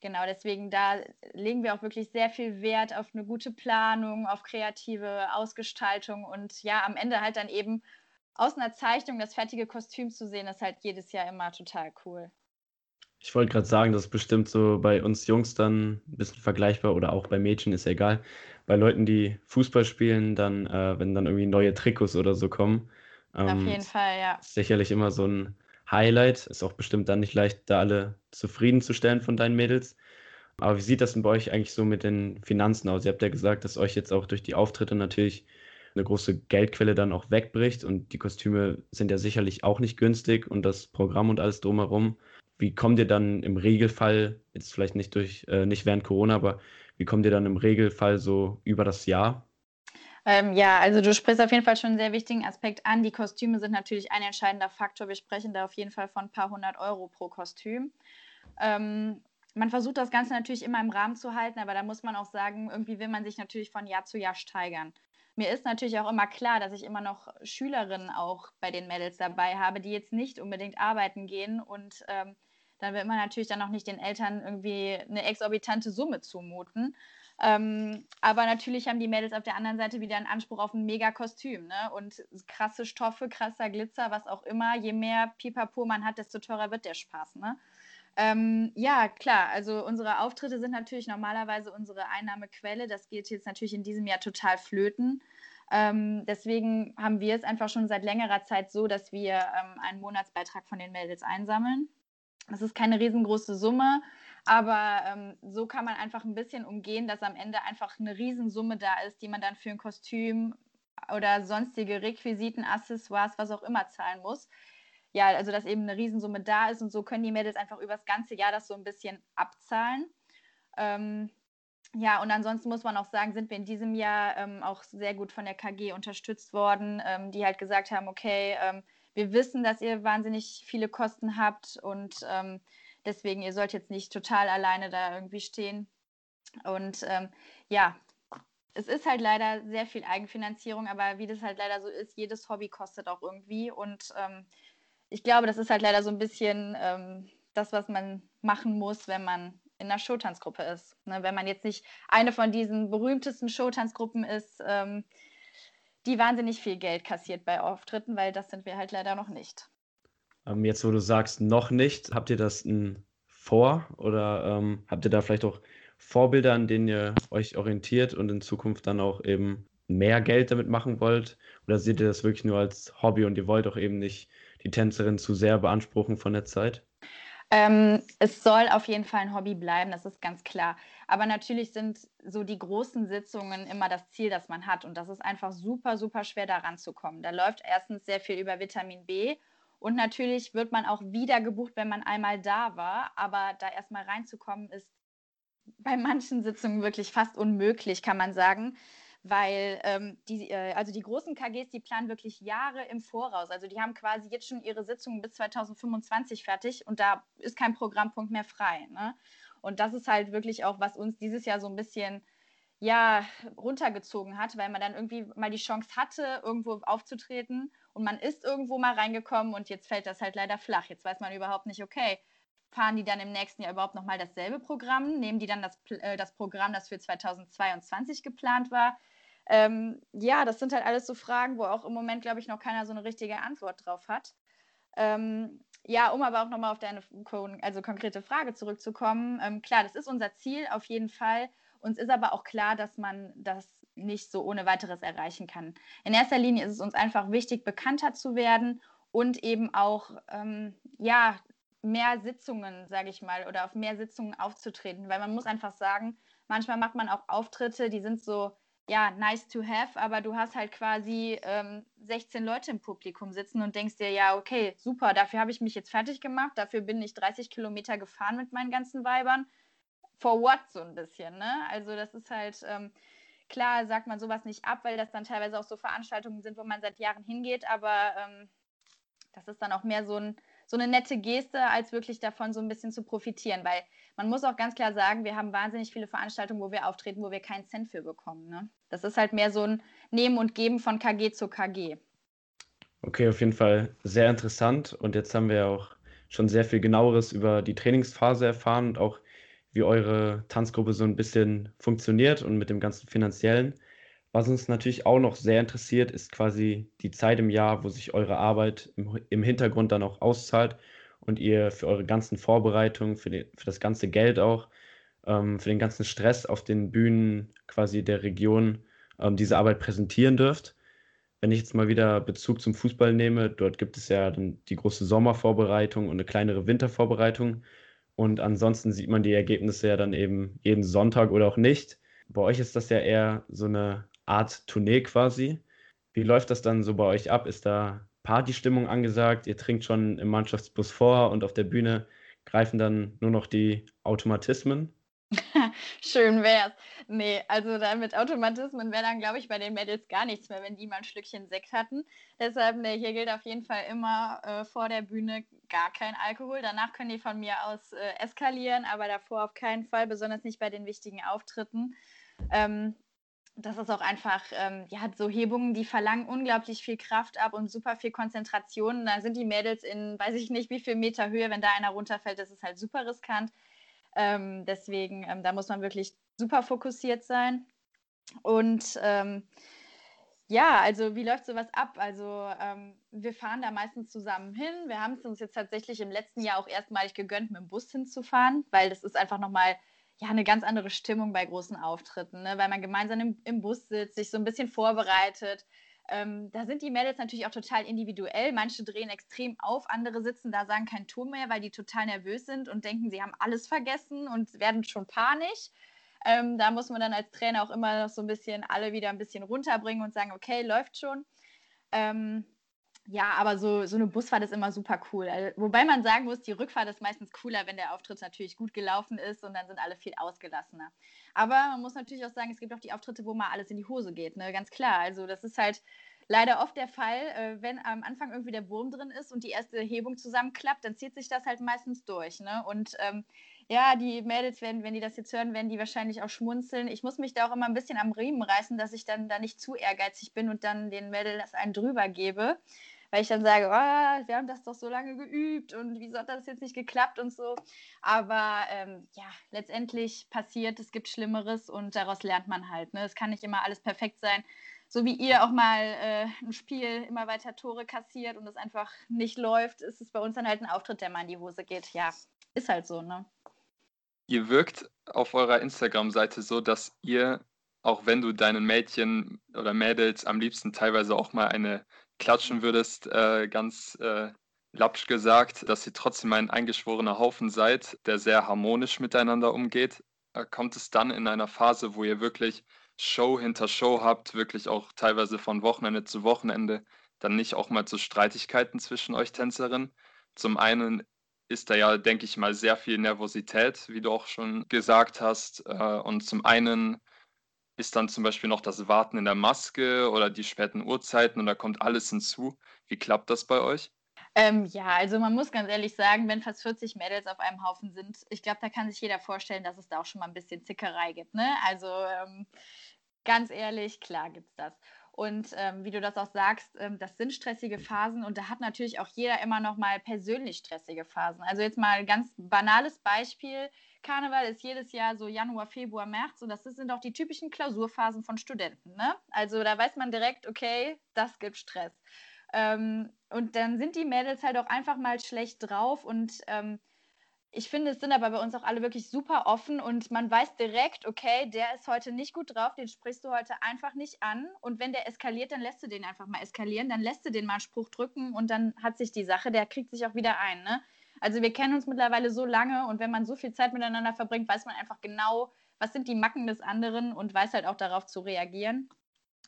genau, deswegen da legen wir auch wirklich sehr viel Wert auf eine gute Planung, auf kreative Ausgestaltung und ja, am Ende halt dann eben aus einer Zeichnung das fertige Kostüm zu sehen, ist halt jedes Jahr immer total cool. Ich wollte gerade sagen, das ist bestimmt so bei uns Jungs dann ein bisschen vergleichbar oder auch bei Mädchen, ist ja egal. Bei Leuten, die Fußball spielen, dann, äh, wenn dann irgendwie neue Trikots oder so kommen. Ähm, Auf jeden Fall, ja. Ist sicherlich immer so ein Highlight. Ist auch bestimmt dann nicht leicht, da alle zufriedenzustellen von deinen Mädels. Aber wie sieht das denn bei euch eigentlich so mit den Finanzen aus? Ihr habt ja gesagt, dass euch jetzt auch durch die Auftritte natürlich eine große Geldquelle dann auch wegbricht und die Kostüme sind ja sicherlich auch nicht günstig und das Programm und alles drumherum. Wie kommt ihr dann im Regelfall, jetzt vielleicht nicht durch, äh, nicht während Corona, aber wie kommt ihr dann im Regelfall so über das Jahr? Ähm, ja, also du sprichst auf jeden Fall schon einen sehr wichtigen Aspekt an. Die Kostüme sind natürlich ein entscheidender Faktor. Wir sprechen da auf jeden Fall von ein paar hundert Euro pro Kostüm. Ähm, man versucht das Ganze natürlich immer im Rahmen zu halten, aber da muss man auch sagen, irgendwie will man sich natürlich von Jahr zu Jahr steigern. Mir ist natürlich auch immer klar, dass ich immer noch Schülerinnen auch bei den Mädels dabei habe, die jetzt nicht unbedingt arbeiten gehen und ähm, da will man natürlich dann auch nicht den Eltern irgendwie eine exorbitante Summe zumuten. Ähm, aber natürlich haben die Mädels auf der anderen Seite wieder einen Anspruch auf ein Mega-Kostüm. Ne? Und krasse Stoffe, krasser Glitzer, was auch immer. Je mehr Pipapo man hat, desto teurer wird der Spaß. Ne? Ähm, ja, klar. Also unsere Auftritte sind natürlich normalerweise unsere Einnahmequelle. Das geht jetzt natürlich in diesem Jahr total flöten. Ähm, deswegen haben wir es einfach schon seit längerer Zeit so, dass wir ähm, einen Monatsbeitrag von den Mädels einsammeln. Das ist keine riesengroße Summe, aber ähm, so kann man einfach ein bisschen umgehen, dass am Ende einfach eine Riesensumme da ist, die man dann für ein Kostüm oder sonstige Requisiten, Accessoires, was auch immer zahlen muss. Ja, also dass eben eine Riesensumme da ist und so können die Mädels einfach über das ganze Jahr das so ein bisschen abzahlen. Ähm, ja, und ansonsten muss man auch sagen, sind wir in diesem Jahr ähm, auch sehr gut von der KG unterstützt worden, ähm, die halt gesagt haben, okay, ähm, wir wissen, dass ihr wahnsinnig viele Kosten habt und ähm, deswegen, ihr sollt jetzt nicht total alleine da irgendwie stehen. Und ähm, ja, es ist halt leider sehr viel Eigenfinanzierung, aber wie das halt leider so ist, jedes Hobby kostet auch irgendwie. Und ähm, ich glaube, das ist halt leider so ein bisschen das, was man machen muss, wenn man in einer Showtanzgruppe ist. Ne, wenn man jetzt nicht eine von diesen berühmtesten Showtanzgruppen ist, ähm, die wahnsinnig viel Geld kassiert bei Auftritten, weil das sind wir halt leider noch nicht. Ähm, jetzt, wo du sagst, noch nicht, habt ihr das vor oder ähm, habt ihr da vielleicht auch Vorbilder, an denen ihr euch orientiert und in Zukunft dann auch eben mehr Geld damit machen wollt? Oder seht ihr das wirklich nur als Hobby und ihr wollt auch eben nicht die Tänzerin zu sehr beanspruchen von der Zeit? Ähm, es soll auf jeden Fall ein Hobby bleiben, das ist ganz klar. Aber natürlich sind so die großen Sitzungen immer das Ziel, das man hat. Und das ist einfach super, super schwer daran zu kommen. Da läuft erstens sehr viel über Vitamin B. Und natürlich wird man auch wieder gebucht, wenn man einmal da war. Aber da erstmal reinzukommen, ist bei manchen Sitzungen wirklich fast unmöglich, kann man sagen weil ähm, die, äh, also die großen KGs, die planen wirklich Jahre im Voraus. Also die haben quasi jetzt schon ihre Sitzungen bis 2025 fertig und da ist kein Programmpunkt mehr frei. Ne? Und das ist halt wirklich auch, was uns dieses Jahr so ein bisschen ja, runtergezogen hat, weil man dann irgendwie mal die Chance hatte, irgendwo aufzutreten und man ist irgendwo mal reingekommen und jetzt fällt das halt leider flach. Jetzt weiß man überhaupt nicht, okay, fahren die dann im nächsten Jahr überhaupt nochmal dasselbe Programm? Nehmen die dann das, äh, das Programm, das für 2022 geplant war? Ähm, ja, das sind halt alles so Fragen, wo auch im Moment, glaube ich, noch keiner so eine richtige Antwort drauf hat. Ähm, ja, um aber auch nochmal auf deine also konkrete Frage zurückzukommen. Ähm, klar, das ist unser Ziel auf jeden Fall. Uns ist aber auch klar, dass man das nicht so ohne weiteres erreichen kann. In erster Linie ist es uns einfach wichtig, bekannter zu werden und eben auch ähm, ja, mehr Sitzungen, sage ich mal, oder auf mehr Sitzungen aufzutreten. Weil man muss einfach sagen, manchmal macht man auch Auftritte, die sind so ja, nice to have, aber du hast halt quasi ähm, 16 Leute im Publikum sitzen und denkst dir, ja, okay, super, dafür habe ich mich jetzt fertig gemacht, dafür bin ich 30 Kilometer gefahren mit meinen ganzen Weibern. For what so ein bisschen, ne? Also das ist halt, ähm, klar sagt man sowas nicht ab, weil das dann teilweise auch so Veranstaltungen sind, wo man seit Jahren hingeht, aber ähm, das ist dann auch mehr so, ein, so eine nette Geste, als wirklich davon so ein bisschen zu profitieren, weil man muss auch ganz klar sagen, wir haben wahnsinnig viele Veranstaltungen, wo wir auftreten, wo wir keinen Cent für bekommen. Ne? Das ist halt mehr so ein Nehmen und Geben von KG zu KG. Okay, auf jeden Fall sehr interessant. Und jetzt haben wir auch schon sehr viel genaueres über die Trainingsphase erfahren und auch wie eure Tanzgruppe so ein bisschen funktioniert und mit dem ganzen finanziellen. Was uns natürlich auch noch sehr interessiert, ist quasi die Zeit im Jahr, wo sich eure Arbeit im, im Hintergrund dann auch auszahlt und ihr für eure ganzen Vorbereitungen, für, die, für das ganze Geld auch, ähm, für den ganzen Stress auf den Bühnen quasi der Region ähm, diese Arbeit präsentieren dürft. Wenn ich jetzt mal wieder Bezug zum Fußball nehme, dort gibt es ja dann die große Sommervorbereitung und eine kleinere Wintervorbereitung. Und ansonsten sieht man die Ergebnisse ja dann eben jeden Sonntag oder auch nicht. Bei euch ist das ja eher so eine Art Tournee quasi. Wie läuft das dann so bei euch ab? Ist da Partystimmung angesagt, ihr trinkt schon im Mannschaftsbus vor und auf der Bühne greifen dann nur noch die Automatismen. Schön wär's. Nee, also dann mit Automatismen wäre dann, glaube ich, bei den Mädels gar nichts mehr, wenn die mal ein Schlückchen Sekt hatten. Deshalb, nee, hier gilt auf jeden Fall immer äh, vor der Bühne gar kein Alkohol. Danach können die von mir aus äh, eskalieren, aber davor auf keinen Fall, besonders nicht bei den wichtigen Auftritten. Ähm, das ist auch einfach, ähm, ja, so Hebungen, die verlangen unglaublich viel Kraft ab und super viel Konzentration. Da sind die Mädels in, weiß ich nicht, wie viel Meter Höhe, wenn da einer runterfällt, das ist halt super riskant. Ähm, deswegen, ähm, da muss man wirklich super fokussiert sein. Und ähm, ja, also wie läuft sowas ab? Also ähm, wir fahren da meistens zusammen hin. Wir haben es uns jetzt tatsächlich im letzten Jahr auch erstmalig gegönnt, mit dem Bus hinzufahren, weil das ist einfach nochmal ja eine ganz andere Stimmung bei großen Auftritten, ne? weil man gemeinsam im, im, Bus sitzt, sich so ein bisschen vorbereitet. Ähm, da sind die Mädels natürlich auch total individuell. Manche drehen extrem auf, andere sitzen da, sagen kein Ton mehr, weil die total nervös sind und denken, sie haben alles vergessen und werden schon panisch. Ähm, da muss man dann als Trainer auch immer noch so ein bisschen alle wieder ein bisschen runterbringen und sagen, okay, läuft schon. Ähm, ja, aber so, so eine Busfahrt ist immer super cool. Also, wobei man sagen muss, die Rückfahrt ist meistens cooler, wenn der Auftritt natürlich gut gelaufen ist und dann sind alle viel ausgelassener. Aber man muss natürlich auch sagen, es gibt auch die Auftritte, wo mal alles in die Hose geht, ne? Ganz klar. Also das ist halt leider oft der Fall, äh, wenn am Anfang irgendwie der Wurm drin ist und die erste Hebung zusammenklappt, dann zieht sich das halt meistens durch. Ne? Und ähm, ja, die Mädels werden, wenn die das jetzt hören, werden die wahrscheinlich auch schmunzeln. Ich muss mich da auch immer ein bisschen am Riemen reißen, dass ich dann da nicht zu ehrgeizig bin und dann den Mädels einen drüber gebe. Weil ich dann sage, oh, wir haben das doch so lange geübt und wieso hat das jetzt nicht geklappt und so. Aber ähm, ja, letztendlich passiert, es gibt Schlimmeres und daraus lernt man halt. Ne? Es kann nicht immer alles perfekt sein so wie ihr auch mal äh, ein Spiel immer weiter Tore kassiert und es einfach nicht läuft, ist es bei uns dann halt ein Auftritt, der mal in die Hose geht. Ja, ist halt so, ne? Ihr wirkt auf eurer Instagram-Seite so, dass ihr, auch wenn du deinen Mädchen oder Mädels am liebsten teilweise auch mal eine klatschen würdest, äh, ganz äh, lapsch gesagt, dass ihr trotzdem ein eingeschworener Haufen seid, der sehr harmonisch miteinander umgeht. Äh, kommt es dann in einer Phase, wo ihr wirklich Show hinter Show habt, wirklich auch teilweise von Wochenende zu Wochenende, dann nicht auch mal zu Streitigkeiten zwischen euch Tänzerinnen. Zum einen ist da ja, denke ich mal, sehr viel Nervosität, wie du auch schon gesagt hast. Äh, und zum einen ist dann zum Beispiel noch das Warten in der Maske oder die späten Uhrzeiten und da kommt alles hinzu. Wie klappt das bei euch? Ähm, ja, also man muss ganz ehrlich sagen, wenn fast 40 Mädels auf einem Haufen sind, ich glaube, da kann sich jeder vorstellen, dass es da auch schon mal ein bisschen Zickerei gibt. Ne? Also ähm, Ganz ehrlich, klar gibt es das. Und ähm, wie du das auch sagst, ähm, das sind stressige Phasen und da hat natürlich auch jeder immer noch mal persönlich stressige Phasen. Also jetzt mal ganz banales Beispiel. Karneval ist jedes Jahr so Januar, Februar, März und das sind auch die typischen Klausurphasen von Studenten. Ne? Also da weiß man direkt, okay, das gibt Stress. Ähm, und dann sind die Mädels halt auch einfach mal schlecht drauf und ähm, ich finde, es sind aber bei uns auch alle wirklich super offen und man weiß direkt, okay, der ist heute nicht gut drauf, den sprichst du heute einfach nicht an. Und wenn der eskaliert, dann lässt du den einfach mal eskalieren, dann lässt du den mal einen Spruch drücken und dann hat sich die Sache, der kriegt sich auch wieder ein. Ne? Also wir kennen uns mittlerweile so lange und wenn man so viel Zeit miteinander verbringt, weiß man einfach genau, was sind die Macken des anderen und weiß halt auch darauf zu reagieren.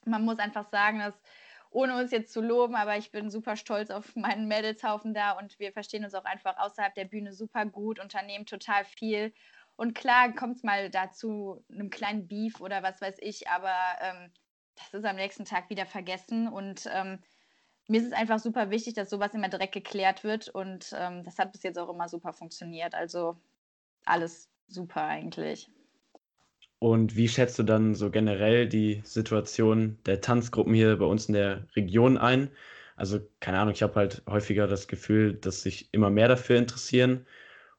Man muss einfach sagen, dass ohne uns jetzt zu loben, aber ich bin super stolz auf meinen Mädelshaufen da und wir verstehen uns auch einfach außerhalb der Bühne super gut, unternehmen total viel. Und klar kommt es mal dazu, einem kleinen Beef oder was weiß ich, aber ähm, das ist am nächsten Tag wieder vergessen und ähm, mir ist es einfach super wichtig, dass sowas immer direkt geklärt wird und ähm, das hat bis jetzt auch immer super funktioniert. Also alles super eigentlich. Und wie schätzt du dann so generell die Situation der Tanzgruppen hier bei uns in der Region ein? Also, keine Ahnung, ich habe halt häufiger das Gefühl, dass sich immer mehr dafür interessieren.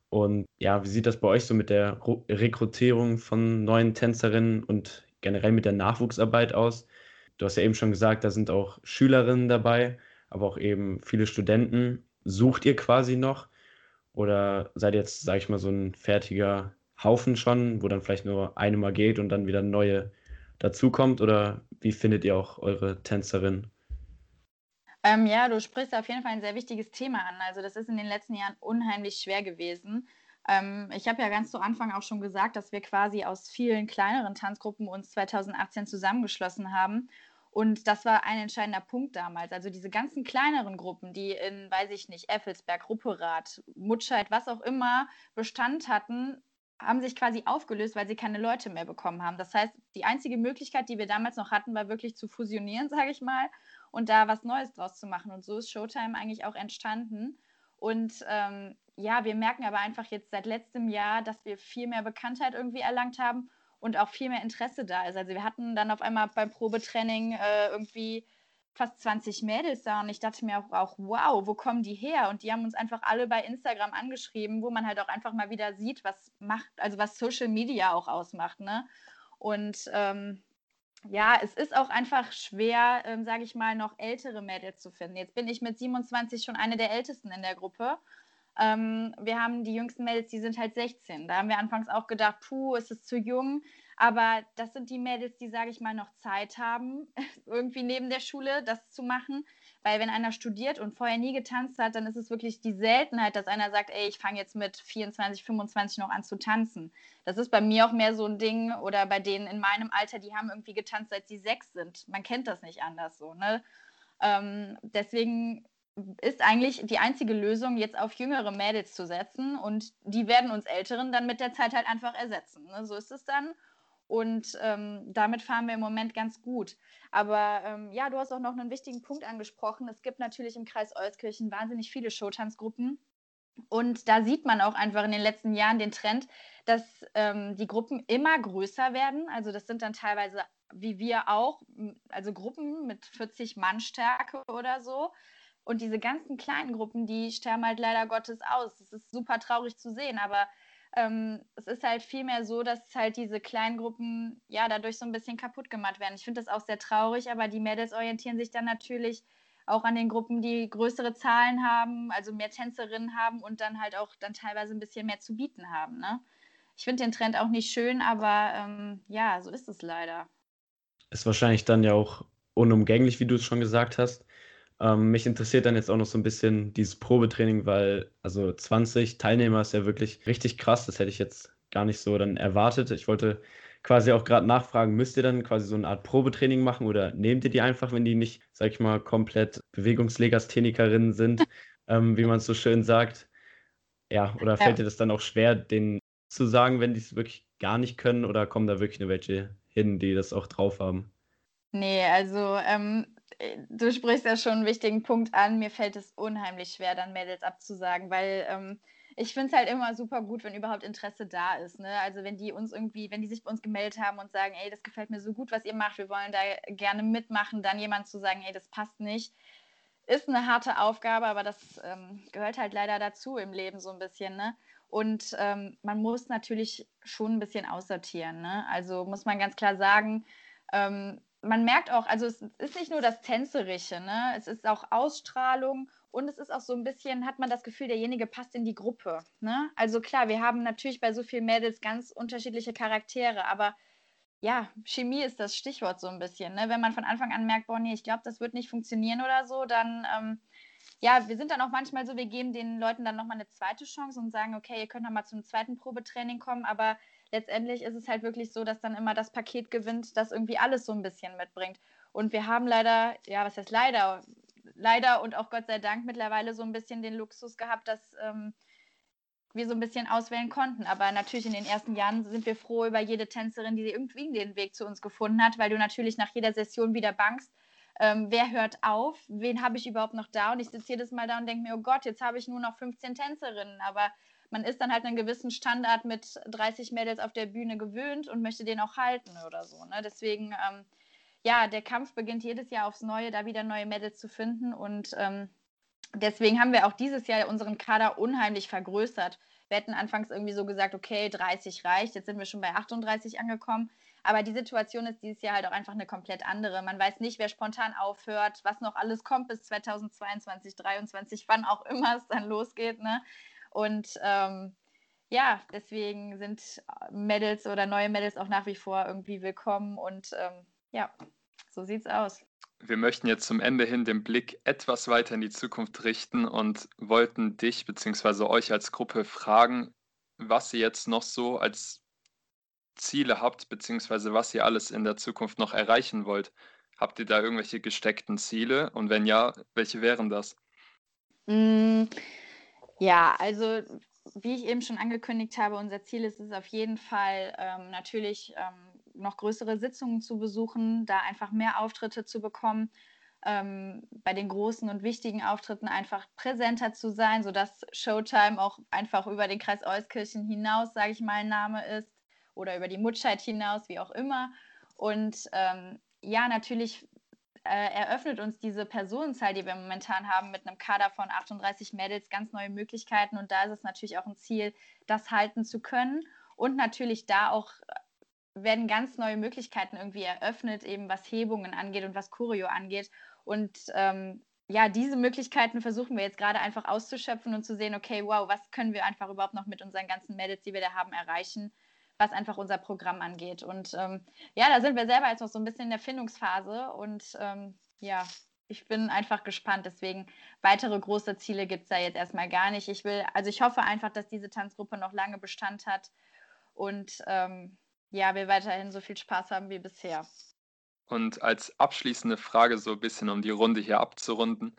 Und ja, wie sieht das bei euch so mit der Rekrutierung von neuen Tänzerinnen und generell mit der Nachwuchsarbeit aus? Du hast ja eben schon gesagt, da sind auch Schülerinnen dabei, aber auch eben viele Studenten. Sucht ihr quasi noch? Oder seid ihr jetzt, sage ich mal, so ein fertiger Haufen schon, wo dann vielleicht nur eine mal geht und dann wieder neue dazukommt? Oder wie findet ihr auch eure Tänzerin? Ähm, ja, du sprichst auf jeden Fall ein sehr wichtiges Thema an. Also das ist in den letzten Jahren unheimlich schwer gewesen. Ähm, ich habe ja ganz zu Anfang auch schon gesagt, dass wir quasi aus vielen kleineren Tanzgruppen uns 2018 zusammengeschlossen haben. Und das war ein entscheidender Punkt damals. Also diese ganzen kleineren Gruppen, die in, weiß ich nicht, Effelsberg, Rupperath, Mutscheid, was auch immer Bestand hatten, haben sich quasi aufgelöst, weil sie keine Leute mehr bekommen haben. Das heißt, die einzige Möglichkeit, die wir damals noch hatten, war wirklich zu fusionieren, sage ich mal, und da was Neues draus zu machen. Und so ist Showtime eigentlich auch entstanden. Und ähm, ja, wir merken aber einfach jetzt seit letztem Jahr, dass wir viel mehr Bekanntheit irgendwie erlangt haben und auch viel mehr Interesse da ist. Also wir hatten dann auf einmal beim Probetraining äh, irgendwie fast 20 Mädels da und ich dachte mir auch, auch, wow, wo kommen die her? Und die haben uns einfach alle bei Instagram angeschrieben, wo man halt auch einfach mal wieder sieht, was macht, also was Social Media auch ausmacht, ne? Und ähm, ja, es ist auch einfach schwer, ähm, sage ich mal, noch ältere Mädels zu finden. Jetzt bin ich mit 27 schon eine der ältesten in der Gruppe. Ähm, wir haben die jüngsten Mädels, die sind halt 16. Da haben wir anfangs auch gedacht, puh, ist es zu jung. Aber das sind die Mädels, die, sage ich mal, noch Zeit haben, irgendwie neben der Schule das zu machen, Weil wenn einer studiert und vorher nie getanzt hat, dann ist es wirklich die Seltenheit, dass einer sagt, ey, ich fange jetzt mit 24, 25 noch an zu tanzen. Das ist bei mir auch mehr so ein Ding oder bei denen in meinem Alter, die haben irgendwie getanzt, seit sie sechs sind. Man kennt das nicht anders so. Ne? Ähm, deswegen ist eigentlich die einzige Lösung, jetzt auf jüngere Mädels zu setzen und die werden uns Älteren dann mit der Zeit halt einfach ersetzen. Ne? So ist es dann. Und ähm, damit fahren wir im Moment ganz gut. Aber ähm, ja, du hast auch noch einen wichtigen Punkt angesprochen. Es gibt natürlich im Kreis Euskirchen wahnsinnig viele Showtanzgruppen. Und da sieht man auch einfach in den letzten Jahren den Trend, dass ähm, die Gruppen immer größer werden. Also das sind dann teilweise, wie wir auch, also Gruppen mit 40 Mann Stärke oder so. Und diese ganzen kleinen Gruppen, die sterben halt leider Gottes aus. Das ist super traurig zu sehen, aber ähm, es ist halt vielmehr so, dass halt diese kleinen Gruppen ja dadurch so ein bisschen kaputt gemacht werden. Ich finde das auch sehr traurig, aber die Mädels orientieren sich dann natürlich auch an den Gruppen, die größere Zahlen haben, also mehr Tänzerinnen haben und dann halt auch dann teilweise ein bisschen mehr zu bieten haben. Ne? Ich finde den Trend auch nicht schön, aber ähm, ja, so ist es leider. Ist wahrscheinlich dann ja auch unumgänglich, wie du es schon gesagt hast. Ähm, mich interessiert dann jetzt auch noch so ein bisschen dieses Probetraining, weil also 20 Teilnehmer ist ja wirklich richtig krass. Das hätte ich jetzt gar nicht so dann erwartet. Ich wollte quasi auch gerade nachfragen, müsst ihr dann quasi so eine Art Probetraining machen oder nehmt ihr die einfach, wenn die nicht, sag ich mal, komplett Bewegungslegasthenikerinnen sind, ähm, wie man es so schön sagt? Ja, oder fällt ja. dir das dann auch schwer, denen zu sagen, wenn die es wirklich gar nicht können oder kommen da wirklich nur welche hin, die das auch drauf haben? Nee, also ähm, du sprichst ja schon einen wichtigen Punkt an. Mir fällt es unheimlich schwer, dann Mädels abzusagen, weil ähm, ich finde es halt immer super gut, wenn überhaupt Interesse da ist. Ne? Also wenn die uns irgendwie, wenn die sich bei uns gemeldet haben und sagen, ey, das gefällt mir so gut, was ihr macht, wir wollen da gerne mitmachen, dann jemand zu sagen, ey, das passt nicht, ist eine harte Aufgabe, aber das ähm, gehört halt leider dazu im Leben so ein bisschen. Ne? Und ähm, man muss natürlich schon ein bisschen aussortieren. Ne? Also muss man ganz klar sagen, ähm, man merkt auch, also es ist nicht nur das Tänzerische, ne? es ist auch Ausstrahlung und es ist auch so ein bisschen, hat man das Gefühl, derjenige passt in die Gruppe. Ne? Also klar, wir haben natürlich bei so vielen Mädels ganz unterschiedliche Charaktere, aber ja, Chemie ist das Stichwort so ein bisschen. Ne? Wenn man von Anfang an merkt, boah, nee, ich glaube, das wird nicht funktionieren oder so, dann, ähm, ja, wir sind dann auch manchmal so, wir geben den Leuten dann nochmal eine zweite Chance und sagen, okay, ihr könnt nochmal zum zweiten Probetraining kommen, aber letztendlich ist es halt wirklich so, dass dann immer das Paket gewinnt, das irgendwie alles so ein bisschen mitbringt. Und wir haben leider, ja, was heißt leider, leider und auch Gott sei Dank mittlerweile so ein bisschen den Luxus gehabt, dass ähm, wir so ein bisschen auswählen konnten. Aber natürlich in den ersten Jahren sind wir froh über jede Tänzerin, die irgendwie den Weg zu uns gefunden hat, weil du natürlich nach jeder Session wieder bangst, ähm, wer hört auf, wen habe ich überhaupt noch da? Und ich sitze jedes Mal da und denke mir, oh Gott, jetzt habe ich nur noch 15 Tänzerinnen. Aber man ist dann halt einen gewissen Standard mit 30 Mädels auf der Bühne gewöhnt und möchte den auch halten oder so. Ne? Deswegen, ähm, ja, der Kampf beginnt jedes Jahr aufs Neue, da wieder neue Mädels zu finden. Und ähm, deswegen haben wir auch dieses Jahr unseren Kader unheimlich vergrößert. Wir hätten anfangs irgendwie so gesagt, okay, 30 reicht, jetzt sind wir schon bei 38 angekommen. Aber die Situation ist dieses Jahr halt auch einfach eine komplett andere. Man weiß nicht, wer spontan aufhört, was noch alles kommt bis 2022, 2023, wann auch immer es dann losgeht. Ne? Und ähm, ja, deswegen sind Medals oder neue Medals auch nach wie vor irgendwie willkommen und ähm, ja, so sieht's aus. Wir möchten jetzt zum Ende hin den Blick etwas weiter in die Zukunft richten und wollten dich bzw. euch als Gruppe fragen, was ihr jetzt noch so als Ziele habt, beziehungsweise was ihr alles in der Zukunft noch erreichen wollt. Habt ihr da irgendwelche gesteckten Ziele? Und wenn ja, welche wären das? Ja, also wie ich eben schon angekündigt habe, unser Ziel ist es auf jeden Fall ähm, natürlich ähm, noch größere Sitzungen zu besuchen, da einfach mehr Auftritte zu bekommen, ähm, bei den großen und wichtigen Auftritten einfach präsenter zu sein, sodass Showtime auch einfach über den Kreis Euskirchen hinaus, sage ich mal, ein Name ist oder über die Mutscheid hinaus, wie auch immer. Und ähm, ja, natürlich äh, eröffnet uns diese Personenzahl, die wir momentan haben, mit einem Kader von 38 Mädels ganz neue Möglichkeiten. Und da ist es natürlich auch ein Ziel, das halten zu können. Und natürlich da auch äh, werden ganz neue Möglichkeiten irgendwie eröffnet, eben was Hebungen angeht und was Choreo angeht. Und ähm, ja, diese Möglichkeiten versuchen wir jetzt gerade einfach auszuschöpfen und zu sehen, okay, wow, was können wir einfach überhaupt noch mit unseren ganzen Mädels, die wir da haben, erreichen was einfach unser Programm angeht. Und ähm, ja, da sind wir selber jetzt noch so ein bisschen in der Findungsphase und ähm, ja, ich bin einfach gespannt. Deswegen weitere große Ziele gibt es da jetzt erstmal gar nicht. Ich will, also ich hoffe einfach, dass diese Tanzgruppe noch lange Bestand hat und ähm, ja, wir weiterhin so viel Spaß haben wie bisher. Und als abschließende Frage, so ein bisschen um die Runde hier abzurunden,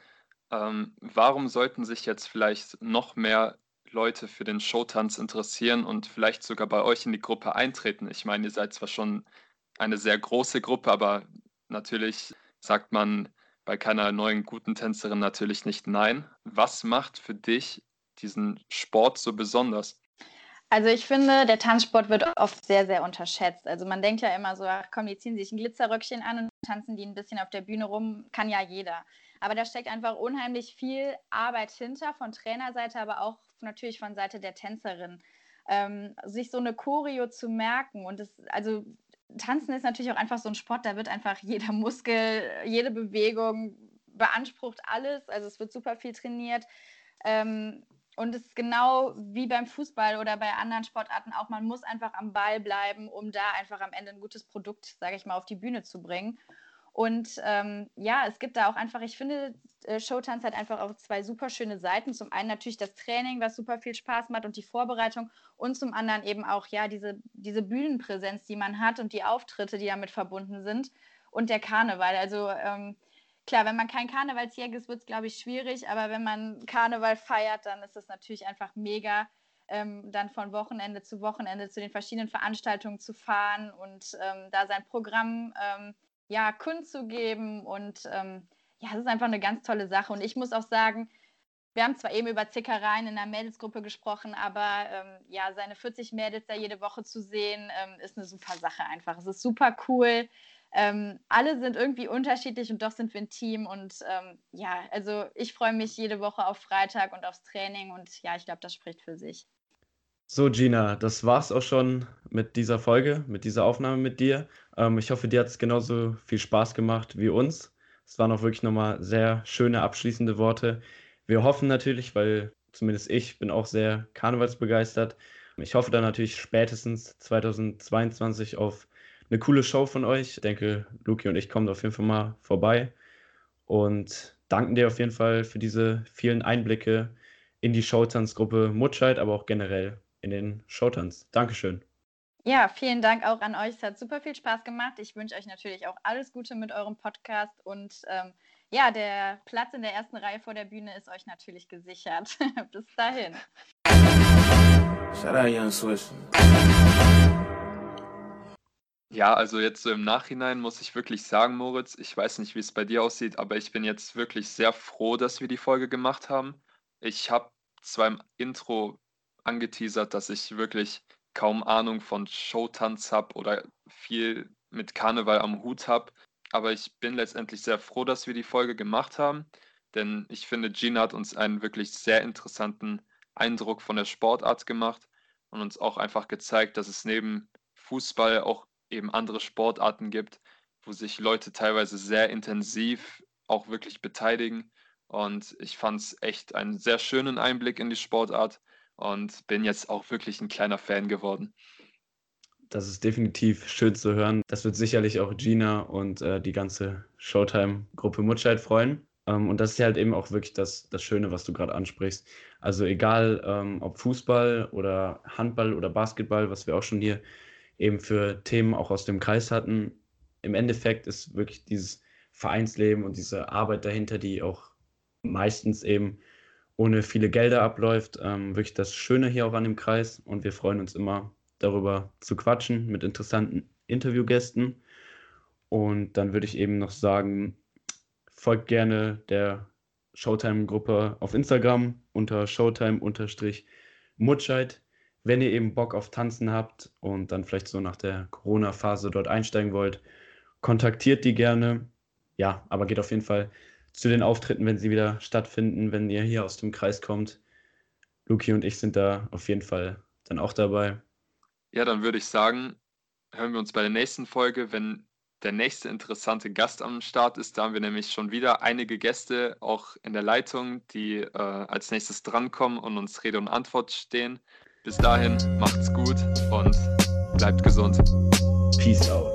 ähm, warum sollten sich jetzt vielleicht noch mehr Leute für den Showtanz interessieren und vielleicht sogar bei euch in die Gruppe eintreten? Ich meine, ihr seid zwar schon eine sehr große Gruppe, aber natürlich sagt man bei keiner neuen guten Tänzerin natürlich nicht nein. Was macht für dich diesen Sport so besonders? Also ich finde, der Tanzsport wird oft sehr, sehr unterschätzt. Also man denkt ja immer so, ach komm, die ziehen sich ein Glitzerröckchen an und tanzen die ein bisschen auf der Bühne rum, kann ja jeder. Aber da steckt einfach unheimlich viel Arbeit hinter, von Trainerseite, aber auch natürlich von Seite der Tänzerin. Ähm, sich so eine Choreo zu merken und das, also Tanzen ist natürlich auch einfach so ein Sport, da wird einfach jeder Muskel, jede Bewegung beansprucht alles. Also es wird super viel trainiert. Ähm, und es ist genau wie beim Fußball oder bei anderen Sportarten auch, man muss einfach am Ball bleiben, um da einfach am Ende ein gutes Produkt, sage ich mal, auf die Bühne zu bringen. Und ähm, ja, es gibt da auch einfach, ich finde, äh, Showtanz hat einfach auch zwei super schöne Seiten. Zum einen natürlich das Training, was super viel Spaß macht und die Vorbereitung und zum anderen eben auch, ja, diese, diese Bühnenpräsenz, die man hat und die Auftritte, die damit verbunden sind und der Karneval. Also ähm, klar, wenn man kein Karnevalsjäger ist, wird es, glaube ich, schwierig, aber wenn man Karneval feiert, dann ist es natürlich einfach mega. Ähm, dann von Wochenende zu Wochenende zu den verschiedenen Veranstaltungen zu fahren und ähm, da sein Programm ähm, ja, kundzugeben. Und ähm, ja, es ist einfach eine ganz tolle Sache. Und ich muss auch sagen, wir haben zwar eben über Zickereien in der Mädelsgruppe gesprochen, aber ähm, ja, seine 40 Mädels da jede Woche zu sehen, ähm, ist eine super Sache einfach. Es ist super cool. Ähm, alle sind irgendwie unterschiedlich und doch sind wir ein Team. Und ähm, ja, also ich freue mich jede Woche auf Freitag und aufs Training und ja, ich glaube, das spricht für sich. So, Gina, das war's auch schon mit dieser Folge, mit dieser Aufnahme mit dir. Ähm, ich hoffe, dir hat es genauso viel Spaß gemacht wie uns. Es waren auch wirklich nochmal sehr schöne abschließende Worte. Wir hoffen natürlich, weil zumindest ich bin auch sehr karnevalsbegeistert. Ich hoffe dann natürlich spätestens 2022 auf eine coole Show von euch. Ich denke, Luki und ich kommen auf jeden Fall mal vorbei und danken dir auf jeden Fall für diese vielen Einblicke in die Showtanzgruppe Mutscheid, aber auch generell in den Showtanz. Dankeschön. Ja, vielen Dank auch an euch. Es hat super viel Spaß gemacht. Ich wünsche euch natürlich auch alles Gute mit eurem Podcast und ähm, ja, der Platz in der ersten Reihe vor der Bühne ist euch natürlich gesichert. Bis dahin. Ja, also jetzt so im Nachhinein muss ich wirklich sagen, Moritz, ich weiß nicht, wie es bei dir aussieht, aber ich bin jetzt wirklich sehr froh, dass wir die Folge gemacht haben. Ich habe zwar im Intro angeteasert, dass ich wirklich kaum Ahnung von Showtanz habe oder viel mit Karneval am Hut habe. Aber ich bin letztendlich sehr froh, dass wir die Folge gemacht haben, denn ich finde, Gina hat uns einen wirklich sehr interessanten Eindruck von der Sportart gemacht und uns auch einfach gezeigt, dass es neben Fußball auch eben andere Sportarten gibt, wo sich Leute teilweise sehr intensiv auch wirklich beteiligen. Und ich fand es echt einen sehr schönen Einblick in die Sportart und bin jetzt auch wirklich ein kleiner Fan geworden. Das ist definitiv schön zu hören. Das wird sicherlich auch Gina und äh, die ganze Showtime-Gruppe Mutscheid freuen. Ähm, und das ist halt eben auch wirklich das, das Schöne, was du gerade ansprichst. Also egal, ähm, ob Fußball oder Handball oder Basketball, was wir auch schon hier eben für Themen auch aus dem Kreis hatten, im Endeffekt ist wirklich dieses Vereinsleben und diese Arbeit dahinter, die auch meistens eben ohne viele Gelder abläuft. Ähm, wirklich das Schöne hier auch an dem Kreis und wir freuen uns immer darüber zu quatschen mit interessanten Interviewgästen. Und dann würde ich eben noch sagen, folgt gerne der Showtime-Gruppe auf Instagram unter Showtime-Mutscheid. Wenn ihr eben Bock auf Tanzen habt und dann vielleicht so nach der Corona-Phase dort einsteigen wollt, kontaktiert die gerne. Ja, aber geht auf jeden Fall zu den Auftritten, wenn sie wieder stattfinden, wenn ihr hier aus dem Kreis kommt. Luki und ich sind da auf jeden Fall dann auch dabei. Ja, dann würde ich sagen, hören wir uns bei der nächsten Folge, wenn der nächste interessante Gast am Start ist. Da haben wir nämlich schon wieder einige Gäste auch in der Leitung, die äh, als nächstes drankommen und uns Rede und Antwort stehen. Bis dahin, macht's gut und bleibt gesund. Peace out.